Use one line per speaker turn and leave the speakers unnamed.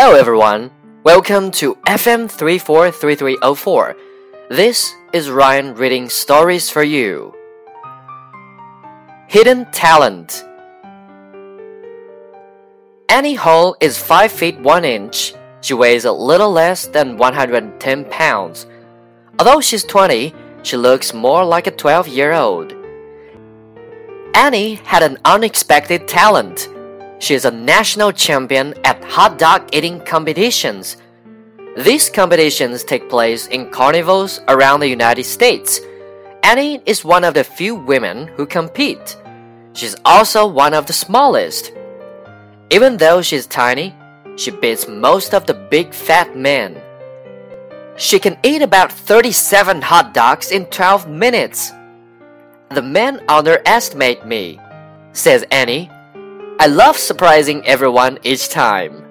Hello, everyone. Welcome to FM 343304. This is Ryan reading stories for you. Hidden Talent Annie Hall is 5 feet 1 inch. She weighs a little less than 110 pounds. Although she's 20, she looks more like a 12 year old. Annie had an unexpected talent. She is a national champion at hot dog eating competitions. These competitions take place in carnivals around the United States. Annie is one of the few women who compete. She's also one of the smallest. Even though she's tiny, she beats most of the big fat men. She can eat about 37 hot dogs in 12 minutes. The men underestimate me, says Annie. I love surprising everyone each time.